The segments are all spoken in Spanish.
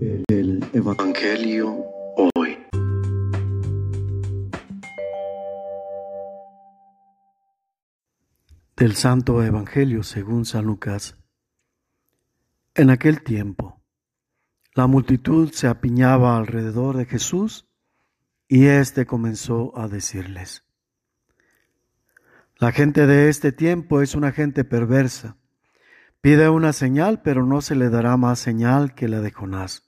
El Evangelio hoy. Del Santo Evangelio según San Lucas. En aquel tiempo, la multitud se apiñaba alrededor de Jesús y éste comenzó a decirles, La gente de este tiempo es una gente perversa Pide una señal, pero no se le dará más señal que la de Jonás.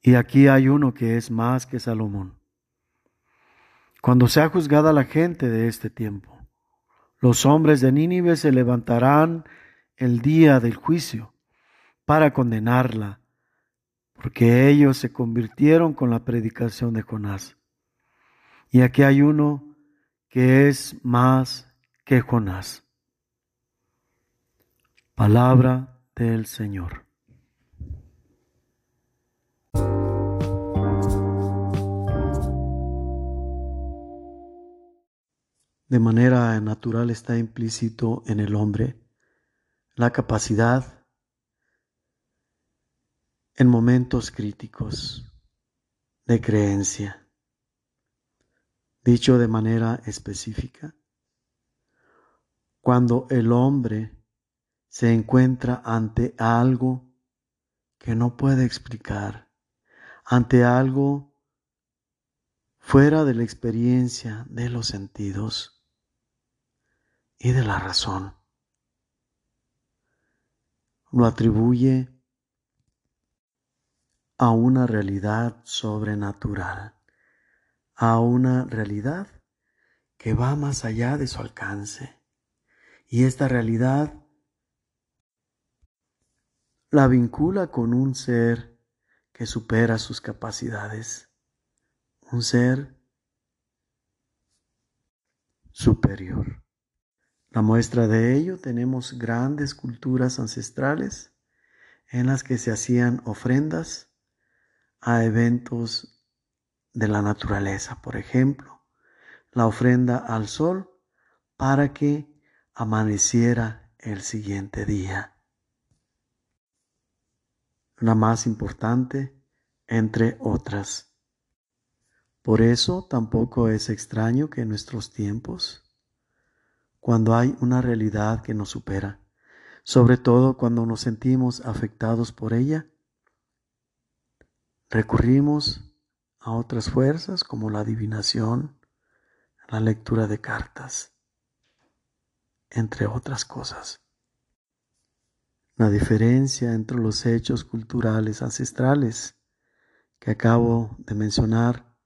Y aquí hay uno que es más que Salomón. Cuando sea juzgada la gente de este tiempo, los hombres de Nínive se levantarán el día del juicio para condenarla, porque ellos se convirtieron con la predicación de Jonás. Y aquí hay uno que es más que Jonás. Palabra del Señor. De manera natural está implícito en el hombre la capacidad en momentos críticos de creencia. Dicho de manera específica, cuando el hombre se encuentra ante algo que no puede explicar, ante algo fuera de la experiencia de los sentidos y de la razón. Lo atribuye a una realidad sobrenatural, a una realidad que va más allá de su alcance. Y esta realidad la vincula con un ser que supera sus capacidades, un ser superior. La muestra de ello tenemos grandes culturas ancestrales en las que se hacían ofrendas a eventos de la naturaleza, por ejemplo, la ofrenda al sol para que amaneciera el siguiente día la más importante entre otras. Por eso tampoco es extraño que en nuestros tiempos, cuando hay una realidad que nos supera, sobre todo cuando nos sentimos afectados por ella, recurrimos a otras fuerzas como la adivinación, la lectura de cartas, entre otras cosas. La diferencia entre los hechos culturales ancestrales que acabo de mencionar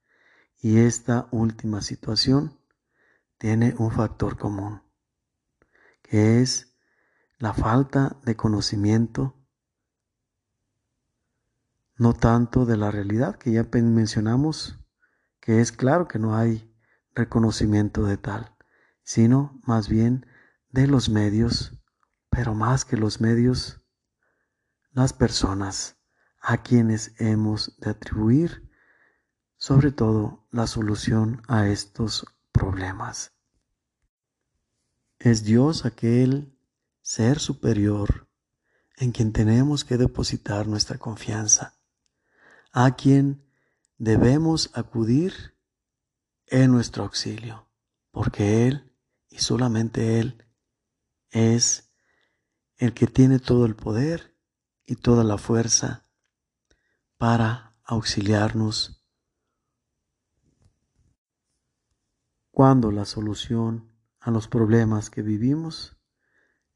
y esta última situación tiene un factor común, es la falta de conocimiento, no tanto de la realidad que ya mencionamos, que es claro que no hay reconocimiento de tal, sino más bien de los medios pero más que los medios, las personas a quienes hemos de atribuir sobre todo la solución a estos problemas. Es Dios aquel ser superior en quien tenemos que depositar nuestra confianza, a quien debemos acudir en nuestro auxilio, porque Él y solamente Él es el que tiene todo el poder y toda la fuerza para auxiliarnos cuando la solución a los problemas que vivimos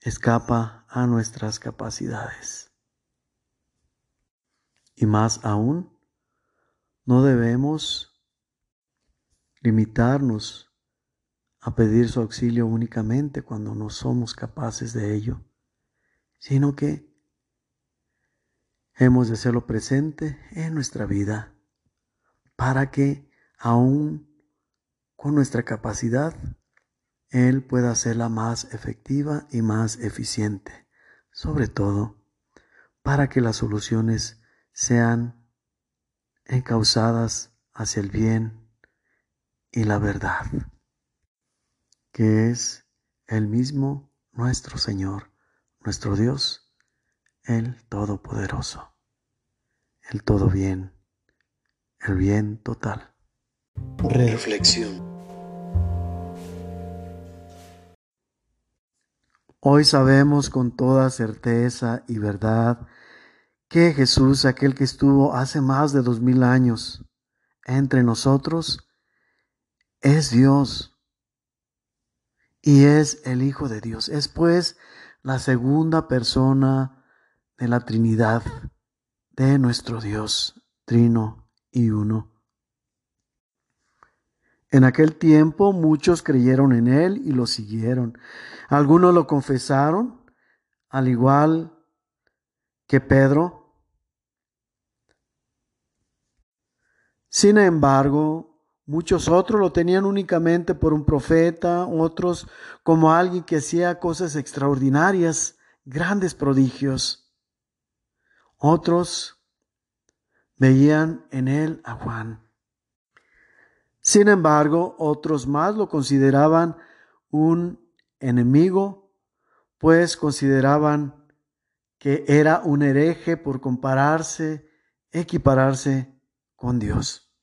escapa a nuestras capacidades. Y más aún, no debemos limitarnos a pedir su auxilio únicamente cuando no somos capaces de ello sino que hemos de hacerlo presente en nuestra vida para que aún con nuestra capacidad Él pueda hacerla más efectiva y más eficiente, sobre todo para que las soluciones sean encausadas hacia el bien y la verdad, que es el mismo nuestro Señor, nuestro Dios, el Todopoderoso, el Todo Bien, el bien total. Reflexión. Hoy sabemos con toda certeza y verdad que Jesús, aquel que estuvo hace más de dos mil años entre nosotros, es Dios y es el Hijo de Dios. Es pues la segunda persona de la Trinidad de nuestro Dios, Trino y Uno. En aquel tiempo muchos creyeron en Él y lo siguieron. Algunos lo confesaron, al igual que Pedro. Sin embargo, muchos otros lo tenían únicamente por un profeta, otros como alguien que hacía cosas extraordinarias, grandes prodigios. Otros veían en él a Juan. Sin embargo, otros más lo consideraban un enemigo, pues consideraban que era un hereje por compararse, equipararse con Dios.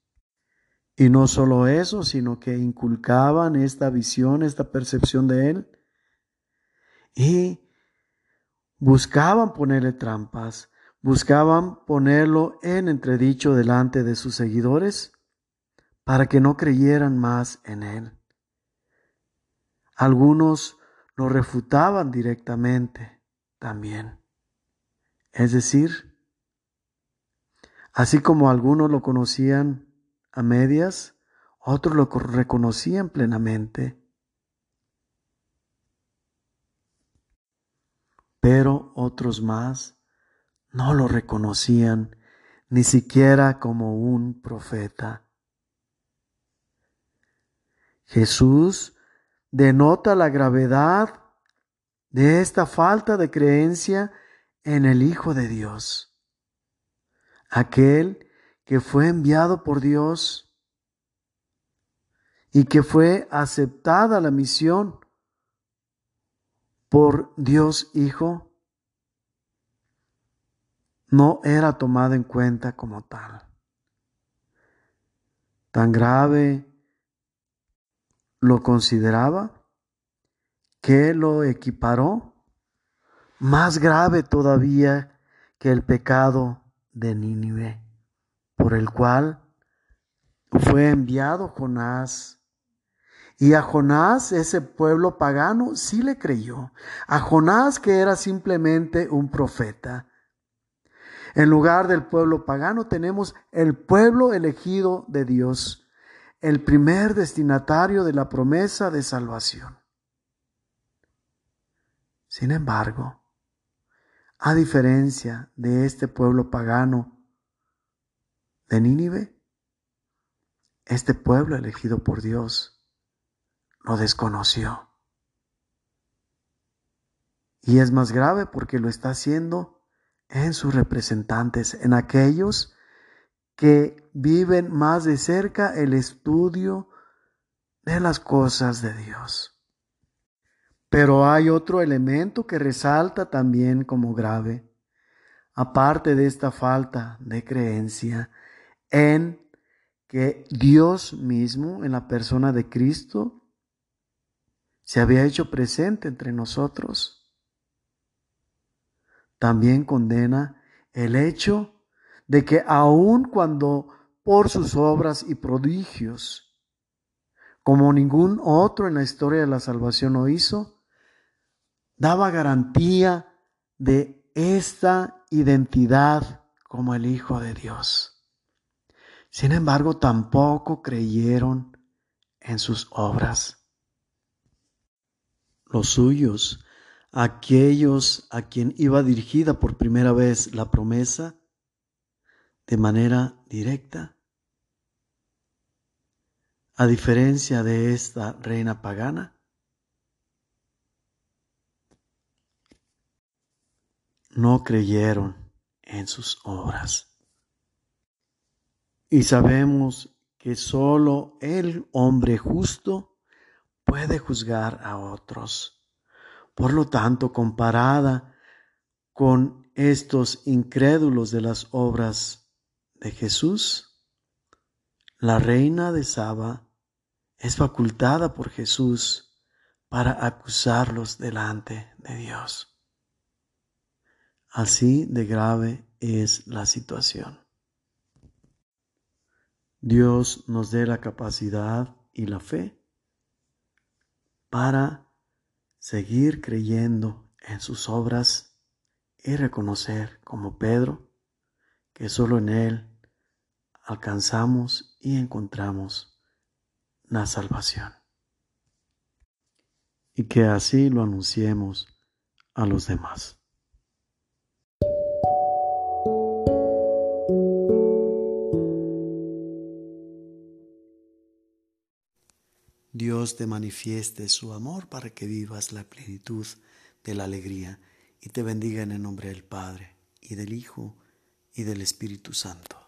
Y no solo eso, sino que inculcaban esta visión, esta percepción de Él y buscaban ponerle trampas, buscaban ponerlo en entredicho delante de sus seguidores para que no creyeran más en Él. Algunos lo refutaban directamente también. Es decir, así como algunos lo conocían a medias, otros lo reconocían plenamente. Pero otros más no lo reconocían ni siquiera como un profeta. Jesús denota la gravedad de esta falta de creencia en el Hijo de Dios, aquel que fue enviado por Dios y que fue aceptada la misión por Dios Hijo, no era tomada en cuenta como tal. Tan grave lo consideraba que lo equiparó más grave todavía que el pecado de Nínive, por el cual fue enviado Jonás. Y a Jonás, ese pueblo pagano, sí le creyó. A Jonás, que era simplemente un profeta. En lugar del pueblo pagano tenemos el pueblo elegido de Dios, el primer destinatario de la promesa de salvación. Sin embargo, a diferencia de este pueblo pagano de Nínive, este pueblo elegido por Dios lo desconoció. Y es más grave porque lo está haciendo en sus representantes, en aquellos que viven más de cerca el estudio de las cosas de Dios. Pero hay otro elemento que resalta también como grave, aparte de esta falta de creencia en que Dios mismo, en la persona de Cristo, se había hecho presente entre nosotros. También condena el hecho de que aun cuando por sus obras y prodigios, como ningún otro en la historia de la salvación lo hizo, daba garantía de esta identidad como el Hijo de Dios. Sin embargo, tampoco creyeron en sus obras. Los suyos, aquellos a quien iba dirigida por primera vez la promesa, de manera directa. A diferencia de esta reina pagana, no creyeron en sus obras. Y sabemos que solo el hombre justo puede juzgar a otros. Por lo tanto, comparada con estos incrédulos de las obras de Jesús, la reina de Saba es facultada por Jesús para acusarlos delante de Dios. Así de grave es la situación. Dios nos dé la capacidad y la fe para seguir creyendo en sus obras y reconocer como Pedro que solo en Él alcanzamos y encontramos la salvación. Y que así lo anunciemos a los demás. Dios te manifieste su amor para que vivas la plenitud de la alegría y te bendiga en el nombre del Padre y del Hijo y del Espíritu Santo.